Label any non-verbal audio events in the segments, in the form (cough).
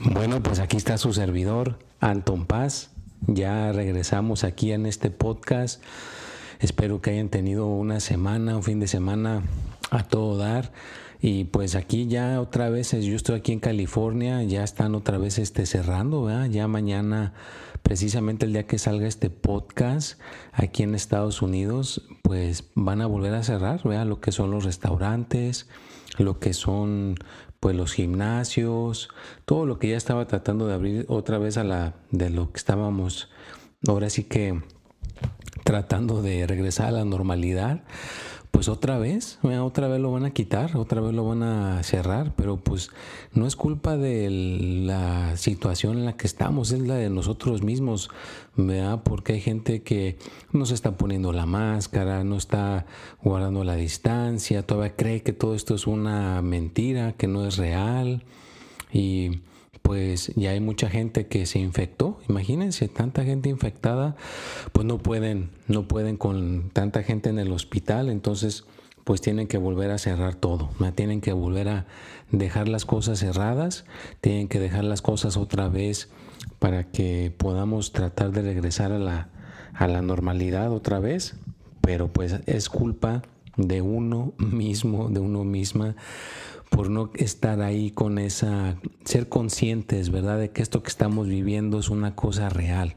Bueno, pues aquí está su servidor, Anton Paz. Ya regresamos aquí en este podcast. Espero que hayan tenido una semana, un fin de semana a todo dar. Y pues aquí ya otra vez, yo estoy aquí en California, ya están otra vez este, cerrando. Ya mañana, precisamente el día que salga este podcast aquí en Estados Unidos, pues van a volver a cerrar, ¿verdad? Lo que son los restaurantes, lo que son pues los gimnasios, todo lo que ya estaba tratando de abrir otra vez a la de lo que estábamos ahora sí que tratando de regresar a la normalidad, pues otra vez, otra vez lo van a quitar, otra vez lo van a cerrar, pero pues no es culpa de la situación en la que estamos, es la de nosotros mismos, ¿verdad? Porque hay gente que no se está poniendo la máscara, no está guardando la distancia, todavía cree que todo esto es una mentira, que no es real y pues ya hay mucha gente que se infectó. Imagínense, tanta gente infectada, pues no pueden, no pueden con tanta gente en el hospital, entonces pues tienen que volver a cerrar todo, tienen que volver a dejar las cosas cerradas, tienen que dejar las cosas otra vez para que podamos tratar de regresar a la, a la normalidad otra vez, pero pues es culpa de uno mismo, de uno misma, por no estar ahí con esa, ser conscientes, ¿verdad? De que esto que estamos viviendo es una cosa real.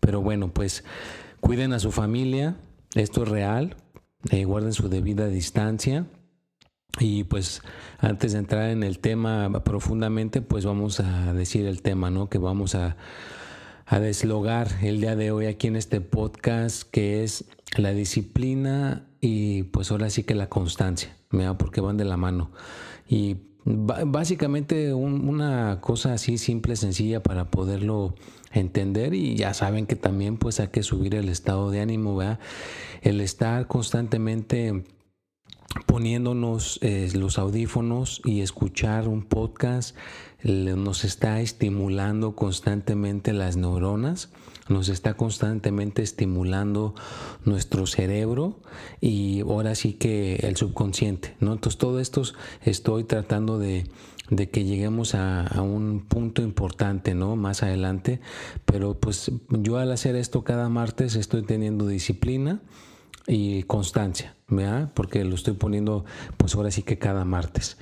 Pero bueno, pues cuiden a su familia, esto es real, eh, guarden su debida distancia. Y pues antes de entrar en el tema profundamente, pues vamos a decir el tema, ¿no? Que vamos a, a deslogar el día de hoy aquí en este podcast, que es la disciplina y pues ahora sí que la constancia, porque van de la mano. Y básicamente una cosa así simple, sencilla para poderlo entender y ya saben que también pues hay que subir el estado de ánimo, el estar constantemente poniéndonos eh, los audífonos y escuchar un podcast nos está estimulando constantemente las neuronas, nos está constantemente estimulando nuestro cerebro y ahora sí que el subconsciente, ¿no? Entonces todo esto estoy tratando de, que lleguemos a, a, un punto importante, ¿no? Más adelante, pero pues yo al hacer esto cada martes estoy teniendo disciplina y constancia, ¿verdad? Porque lo estoy poniendo pues ahora sí que cada martes.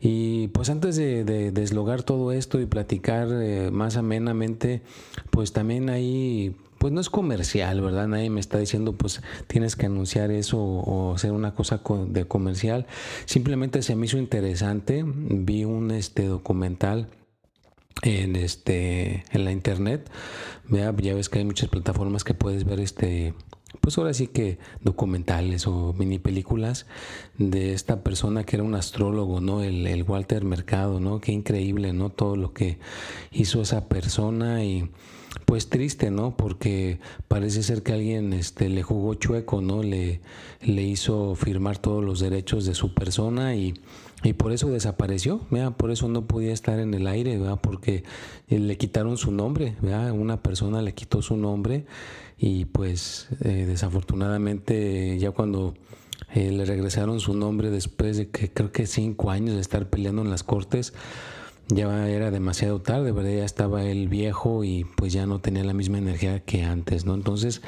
Y pues antes de, deslogar todo esto y platicar eh, más amenamente, pues también ahí, pues no es comercial, ¿verdad? Nadie me está diciendo pues tienes que anunciar eso o, hacer una cosa de comercial. Simplemente se me hizo interesante, vi un este documental en este en la internet ya ves que hay muchas plataformas que puedes ver este pues ahora sí que documentales o mini películas de esta persona que era un astrólogo, ¿no? El, el, Walter Mercado, ¿no? Qué increíble, ¿no? Todo lo que hizo esa persona y pues triste, ¿no? Porque parece ser que alguien este, le jugó chueco, ¿no? Le, le hizo firmar todos los derechos de su persona y, y por eso desapareció, ¿vea? por eso no podía estar en el aire, ¿vea? porque le quitaron su nombre, ¿vea? una persona le quitó su nombre y pues eh, desafortunadamente ya cuando eh, le regresaron su nombre después de que creo que cinco años de estar peleando en las cortes, ya era demasiado tarde, ¿verdad? Ya estaba el viejo y pues ya no tenía la misma energía que antes, ¿no? Entonces,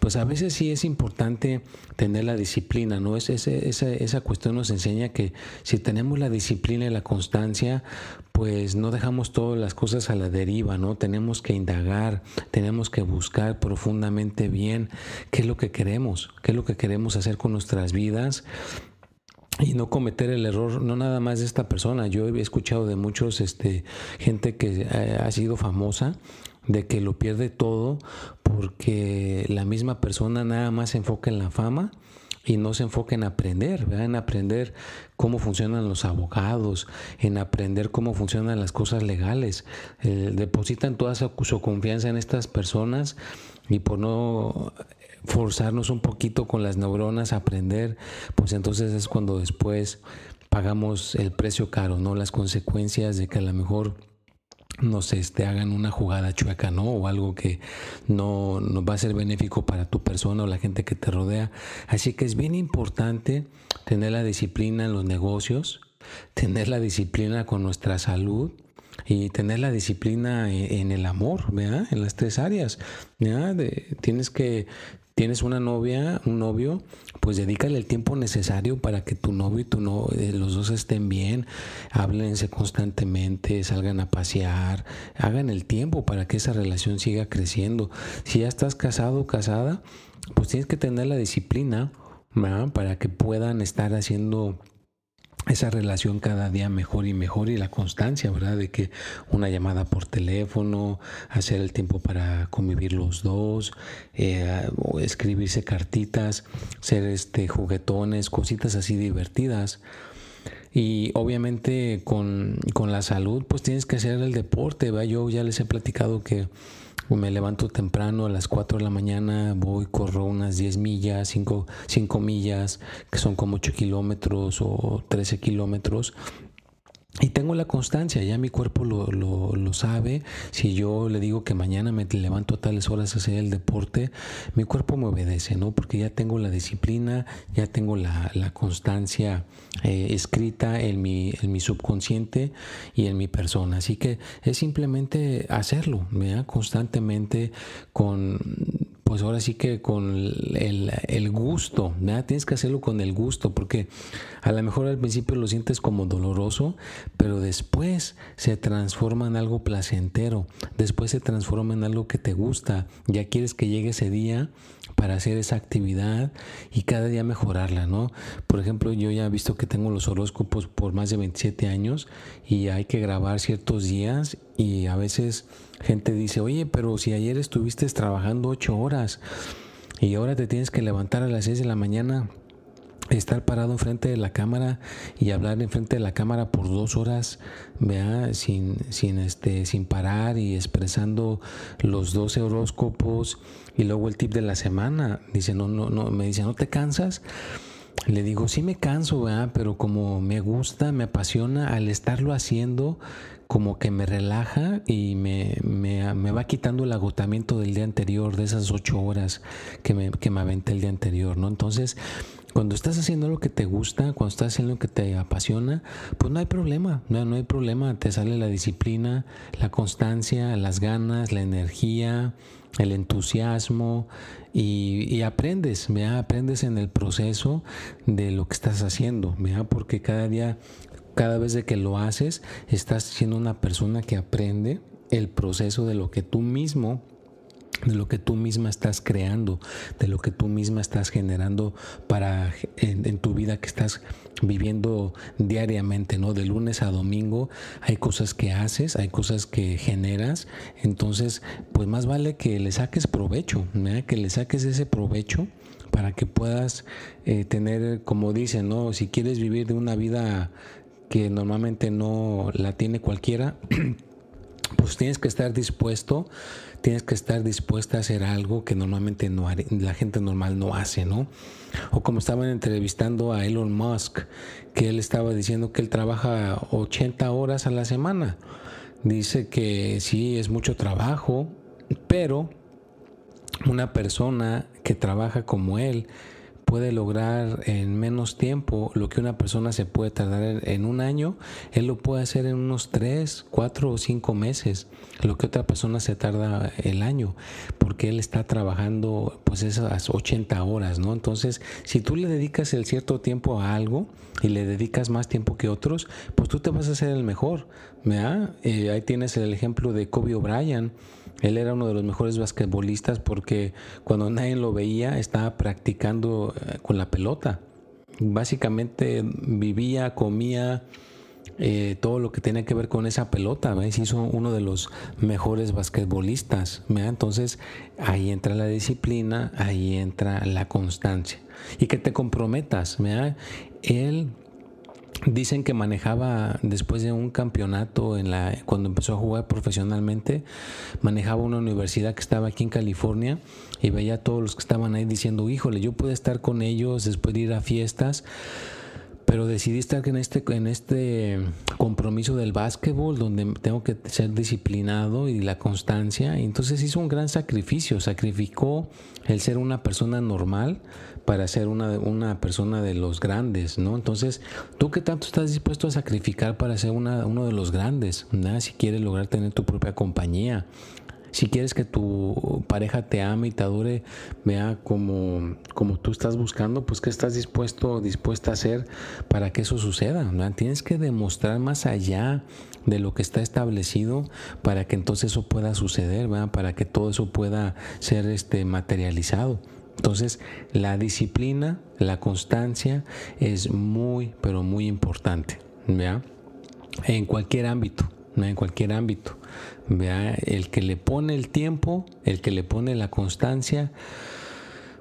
pues a veces sí es importante tener la disciplina, ¿no? Es, esa, esa cuestión nos enseña que si tenemos la disciplina y la constancia, pues no dejamos todas las cosas a la deriva, ¿no? Tenemos que indagar, tenemos que buscar profundamente bien qué es lo que queremos, qué es lo que queremos hacer con nuestras vidas y no cometer el error, no nada más de esta persona. Yo he escuchado de muchos, este, gente que ha sido famosa, de que lo pierde todo porque la misma persona nada más se enfoca en la fama y no se enfoca en aprender, en aprender cómo funcionan los abogados, en aprender cómo funcionan las cosas legales. Eh, depositan toda su, confianza en estas personas y por no forzarnos un poquito con las neuronas a aprender, pues entonces es cuando después pagamos el precio caro, ¿no? Las consecuencias de que a lo mejor nos este, hagan una jugada chueca, ¿no? O algo que no, no, va a ser benéfico para tu persona o la gente que te rodea. Así que es bien importante tener la disciplina en los negocios, tener la disciplina con nuestra salud y tener la disciplina en, el amor, ¿verdad? En las tres áreas. ¿verdad? tienes que tienes una novia, un novio, pues dedícale el tiempo necesario para que tu novio y tu no, eh, los dos estén bien, háblense constantemente, salgan a pasear, hagan el tiempo para que esa relación siga creciendo. Si ya estás casado o casada, pues tienes que tener la disciplina para que puedan estar haciendo esa relación cada día mejor y mejor y la constancia, ¿verdad? De que una llamada por teléfono, hacer el tiempo para convivir los dos, eh, escribirse cartitas, ser este, juguetones, cositas así divertidas. Y obviamente con, con la salud, pues tienes que hacer el deporte, ¿verdad? Yo ya les he platicado que me levanto temprano a las 4 de la mañana, voy, corro unas 10 millas, 5, 5 millas, que son como 8 kilómetros o 13 kilómetros. Y tengo la constancia, ya mi cuerpo lo, lo, sabe. Si yo le digo que mañana me levanto a tales horas a hacer el deporte, mi cuerpo me obedece, ¿no? Porque ya tengo la disciplina, ya tengo la, la constancia eh, escrita en mi, en mi subconsciente y en mi persona. Así que es simplemente hacerlo, ¿verdad? Constantemente con pues ahora sí que con el, gusto, ¿verdad? tienes que hacerlo con el gusto, porque a lo mejor al principio lo sientes como doloroso, pero después se transforma en algo placentero, después se transforma en algo que te gusta, ya quieres que llegue ese día para hacer esa actividad y cada día mejorarla, ¿no? Por ejemplo, yo ya he visto que tengo los horóscopos por más de 27 años y hay que grabar ciertos días y a veces gente dice, oye, pero si ayer estuviste trabajando 8 horas y ahora te tienes que levantar a las 6 de la mañana estar parado enfrente de la cámara y hablar enfrente de la cámara por dos horas, vea, sin, sin, este, sin parar y expresando los 12 horóscopos y luego el tip de la semana. Dice, no, no, no, me dice, ¿no te cansas? Le digo, sí me canso, ¿verdad? pero como me gusta, me apasiona, al estarlo haciendo, como que me relaja y me, me, me, va quitando el agotamiento del día anterior, de esas ocho horas que me, que me aventé el día anterior, ¿no? Entonces, cuando estás haciendo lo que te gusta, cuando estás haciendo lo que te apasiona, pues no hay problema, no, no hay problema, te sale la disciplina, la constancia, las ganas, la energía, el entusiasmo y, aprendes, aprendes en el proceso de lo que estás haciendo, porque cada día, cada vez que lo haces, estás siendo una persona que aprende el proceso de lo que tú mismo de lo que tú misma estás creando, de lo que tú misma estás generando para en, tu vida que estás viviendo diariamente, ¿no? De lunes a domingo hay cosas que haces, hay cosas que generas, entonces pues más vale que le saques provecho, que le saques ese provecho para que puedas eh, tener, como dicen, ¿no? Si quieres vivir de una vida que normalmente no la tiene cualquiera, (clears throat) pues tienes que estar dispuesto tienes que estar dispuesta a hacer algo que normalmente no la gente normal no hace, ¿no? O como estaban entrevistando a Elon Musk, que él estaba diciendo que él trabaja 80 horas a la semana. Dice que sí, es mucho trabajo, pero una persona que trabaja como él puede lograr en menos tiempo lo que una persona se puede tardar en un año, él lo puede hacer en unos 3, 4 o 5 meses, lo que otra persona se tarda el año, porque él está trabajando pues esas 80 horas, ¿no? Entonces, si tú le dedicas el cierto tiempo a algo y le dedicas más tiempo que otros, pues tú te vas a hacer el mejor, ¿verdad? Eh, ahí tienes el ejemplo de Kobe Bryant él era uno de los mejores basquetbolistas porque cuando nadie lo veía estaba practicando con la pelota. Básicamente vivía, comía eh, todo lo que tiene que ver con esa pelota, ¿ves? hizo uno de los mejores basquetbolistas. Entonces ahí entra la disciplina, ahí entra la constancia y que te comprometas. Él Dicen que manejaba después de un campeonato en la cuando empezó a jugar profesionalmente, manejaba una universidad que estaba aquí en California y veía a todos los que estaban ahí diciendo, "Híjole, yo puedo estar con ellos después de ir a fiestas." Pero decidí estar en este, en este compromiso del básquetbol donde tengo que ser disciplinado y la constancia. entonces hizo un gran sacrificio, sacrificó el ser una persona normal para ser una, una persona de los grandes, ¿no? Entonces, ¿tú qué tanto estás dispuesto a sacrificar para ser una, uno de los grandes? Si quieres lograr tener tu propia compañía, si quieres que tu pareja te ame y te adore, vea como, como tú estás buscando, pues qué estás dispuesto dispuesta a hacer para que eso suceda. Tienes que demostrar más allá de lo que está establecido para que entonces eso pueda suceder, para que todo eso pueda ser este, materializado. Entonces, la disciplina, la constancia es muy, pero muy importante, En cualquier ámbito, en cualquier ámbito. Vea, el que le pone el tiempo, el que le pone la constancia,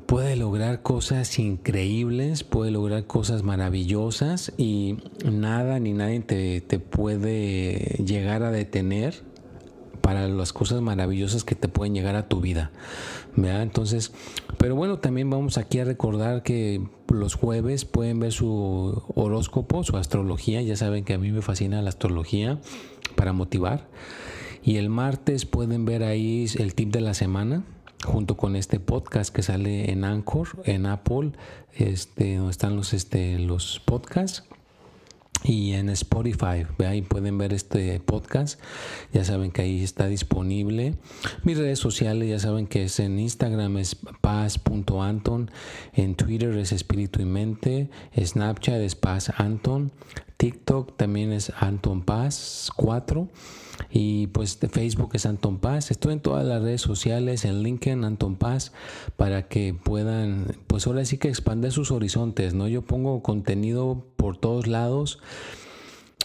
puede lograr cosas increíbles, puede lograr cosas maravillosas y nada ni nadie te, te puede llegar a detener para las cosas maravillosas que te pueden llegar a tu vida. ¿vea? Entonces, pero bueno, también vamos aquí a recordar que los jueves pueden ver su horóscopo, su astrología. Ya saben que a mí me fascina la astrología para motivar. Y el martes pueden ver ahí el tip de la semana junto con este podcast que sale en Anchor, en Apple, este, donde están los, este, los podcasts y en Spotify. Ahí pueden ver este podcast. Ya saben que ahí está disponible. Mis redes sociales ya saben que es en Instagram es paz.anton, en Twitter es espíritu y mente, Snapchat es paz anton, TikTok también es Anton Paz 4 y pues de Facebook es Anton Paz. Estoy en todas las redes sociales, en LinkedIn Anton Paz, para que puedan, pues ahora sí que expandir sus horizontes, ¿no? Yo pongo contenido por todos lados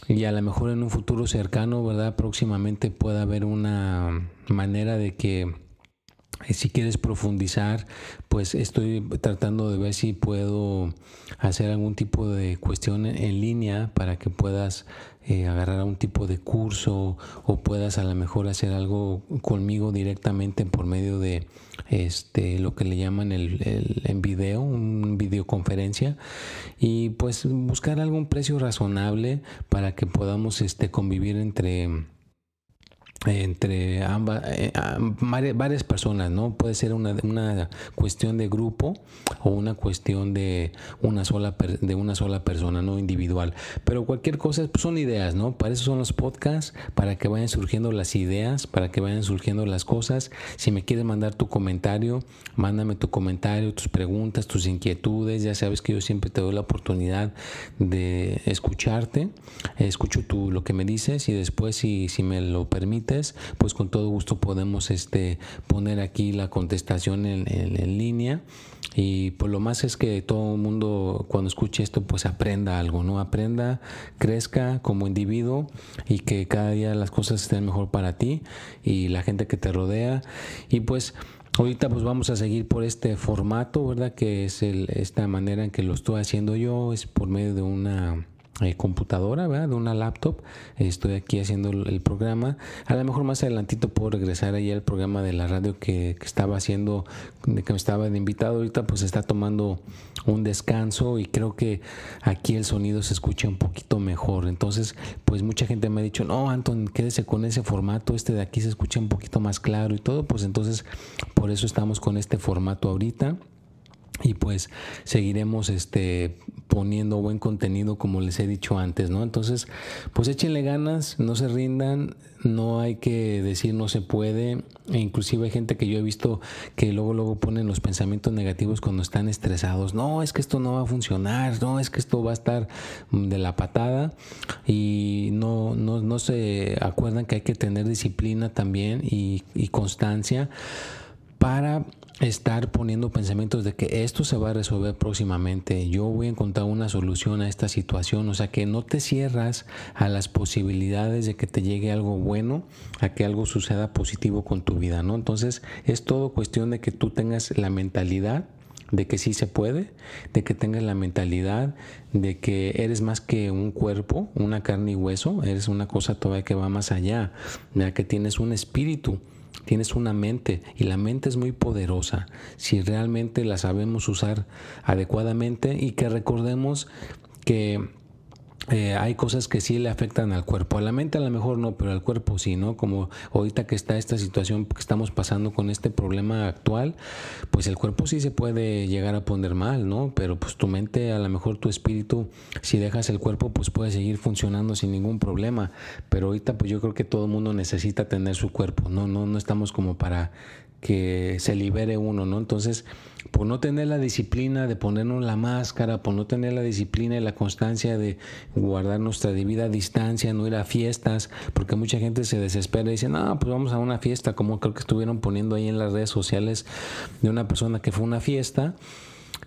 y a lo mejor en un futuro cercano, ¿verdad? Próximamente pueda haber una manera de que si quieres profundizar, pues estoy tratando de ver si puedo hacer algún tipo de cuestión en línea para que puedas eh, agarrar un tipo de curso o puedas a lo mejor hacer algo conmigo directamente por medio de este lo que le llaman el, en video, un videoconferencia. Y pues buscar algún precio razonable para que podamos este convivir entre entre ambas eh, varias personas no puede ser una, cuestión de grupo o una cuestión de una sola de una sola persona no individual. Pero cualquier cosa pues, son ideas no para eso son los podcasts para que vayan surgiendo las ideas para que vayan surgiendo las cosas. Si me quieres mandar tu comentario mándame tu comentario tus preguntas tus inquietudes. Ya sabes que yo siempre te doy la oportunidad de escucharte. Escucho tú lo que me dices y después si, si me lo pues con todo gusto podemos este, poner aquí la contestación en, línea. Y pues lo más es que todo el mundo cuando escuche esto pues aprenda algo, ¿no? Aprenda, crezca como individuo y que cada día las cosas estén mejor para ti y la gente que te rodea. Y pues Ahorita pues vamos a seguir por este formato, ¿verdad? Que es esta manera en que lo estoy haciendo yo, es por medio de una eh, computadora, ¿verdad? de una laptop. Estoy aquí haciendo el programa. A lo mejor más adelantito puedo regresar ahí al programa de la radio que, estaba haciendo, de que me estaba de invitado. Ahorita pues está tomando un descanso y creo que aquí el sonido se escucha un poquito mejor. Entonces, pues mucha gente me ha dicho, no, Anton, quédese con ese formato. Este de aquí se escucha un poquito más claro y todo. Pues entonces, por eso estamos con este formato ahorita y pues seguiremos este poniendo buen contenido como les he dicho antes, ¿no? Entonces, pues échenle ganas, no se rindan, no hay que decir no se puede, e inclusive hay gente que yo he visto que luego luego ponen los pensamientos negativos cuando están estresados, no, es que esto no va a funcionar, no, es que esto va a estar de la patada. Y no no, no se acuerdan que hay que tener disciplina también y, y constancia para estar poniendo pensamientos de que esto se va a resolver próximamente, yo voy a encontrar una solución a esta situación, o sea que no te cierras a las posibilidades de que te llegue algo bueno, a que algo suceda positivo con tu vida, ¿no? Entonces es todo cuestión de que tú tengas la mentalidad de que sí se puede, de que tengas la mentalidad de que eres más que un cuerpo, una carne y hueso, eres una cosa todavía que va más allá, de que tienes un espíritu tienes una mente y la mente es muy poderosa. Si realmente la sabemos usar adecuadamente y que recordemos que eh, hay cosas que sí le afectan al cuerpo. A la mente a lo mejor no, pero al cuerpo sí, ¿no? Como ahorita que está esta situación que estamos pasando con este problema actual, pues el cuerpo sí se puede llegar a poner mal, ¿no? Pero pues tu mente, a lo mejor tu espíritu, si dejas el cuerpo, pues puede seguir funcionando sin ningún problema. Pero ahorita pues yo creo que todo mundo necesita tener su cuerpo, ¿no? No, no estamos como para que se libere uno, ¿no? Entonces, por no tener la disciplina de ponernos la máscara, por no tener la disciplina y la constancia de guardar nuestra debida distancia, no ir a fiestas, porque mucha gente se desespera y dice, no, pues vamos a una fiesta, como creo que estuvieron poniendo ahí en las redes sociales de una persona que fue una fiesta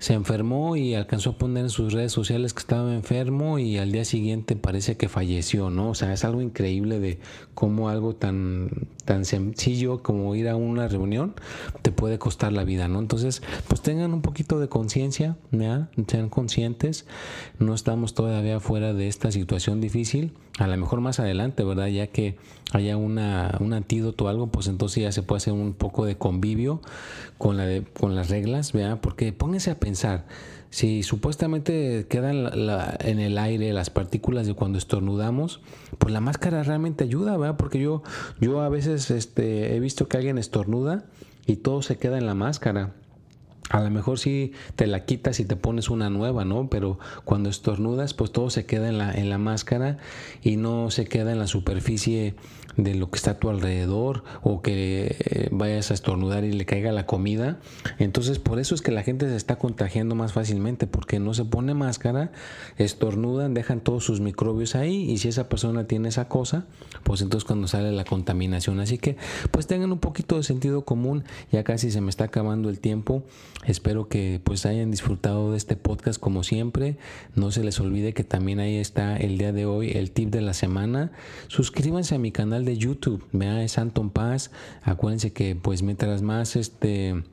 se enfermó y alcanzó a poner en sus redes sociales que estaba enfermo y al día siguiente parece que falleció, ¿no? O sea, es algo increíble de cómo algo tan, tan sencillo como ir a una reunión te puede costar la vida, ¿no? Entonces, pues tengan un poquito de conciencia, Sean conscientes, no estamos todavía fuera de esta situación difícil, a lo mejor más adelante, ¿verdad? Ya que haya una, un antídoto o algo, pues entonces ya se puede hacer un poco de convivio con, la con las reglas, ¿verdad? Porque pónganse a pensar, si supuestamente quedan en el aire las partículas de cuando estornudamos, pues la máscara realmente ayuda, ¿verdad? Porque yo, yo a veces este, he visto que alguien estornuda y todo se queda en la máscara. A lo mejor sí te la quitas y te pones una nueva, ¿no? Pero cuando estornudas, pues todo se queda en la, en la máscara y no se queda en la superficie de lo que está a tu alrededor o que eh, vayas a estornudar y le caiga la comida. Entonces por eso es que la gente se está contagiando más fácilmente porque no se pone máscara, estornudan, dejan todos sus microbios ahí y si esa persona tiene esa cosa, pues entonces cuando sale la contaminación. Así que pues tengan un poquito de sentido común, ya casi se me está acabando el tiempo. Espero que pues hayan disfrutado de este podcast como siempre. No se les olvide que también ahí está el día de hoy el tip de la semana. Suscríbanse a mi canal de YouTube, vea es Anton Paz. Acuérdense que pues mientras más este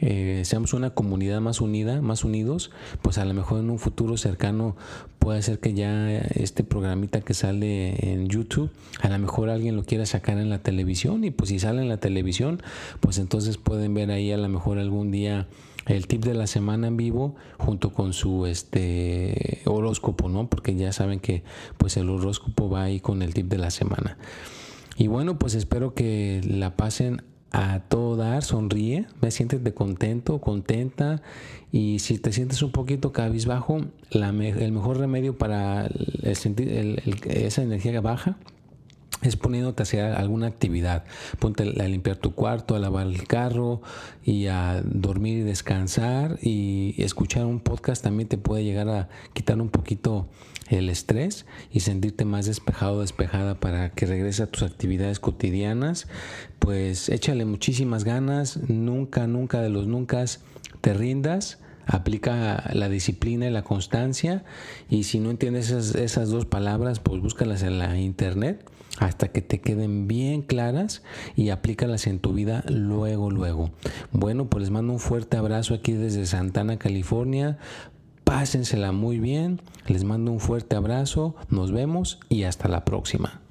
eh, seamos una comunidad más unida, más unidos, pues a lo mejor en un futuro cercano puede ser que ya este programita que sale en YouTube, a lo mejor alguien lo quiera sacar en la televisión y pues si sale en la televisión, pues entonces pueden ver ahí a lo mejor algún día el tip de la semana en vivo junto con su este horóscopo, ¿no? Porque ya saben que pues el horóscopo va ahí con el tip de la semana. Y bueno, pues espero que la pasen a todo dar, sonríe, me sientes de contento, contenta y si te sientes un poquito cabizbajo, el mejor remedio para el sentir esa energía baja es poniéndote a hacer alguna actividad. Ponte a limpiar tu cuarto, a lavar el carro y a dormir y descansar y escuchar un podcast también te puede llegar a quitar un poquito el estrés y sentirte más despejado, despejada para que regreses a tus actividades cotidianas. Pues échale muchísimas ganas, nunca, nunca de los nunca te rindas aplica la disciplina y la constancia y si no entiendes esas, esas, dos palabras pues búscalas en la internet hasta que te queden bien claras y aplícalas en tu vida luego, luego. Bueno, pues les mando un fuerte abrazo aquí desde Santana, California. Pásensela muy bien, les mando un fuerte abrazo, nos vemos y hasta la próxima.